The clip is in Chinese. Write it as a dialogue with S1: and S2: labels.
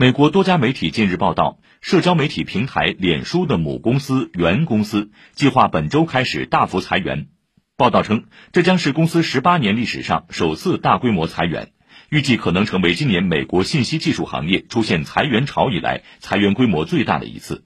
S1: 美国多家媒体近日报道社交媒体平台脸书的母公司原公司计划本周开始大幅裁员。报道称这将是公司十八年历史上首次大规模裁员预计可能成为今年美国信息技术行业出现裁员潮以来裁员规模最大的一次。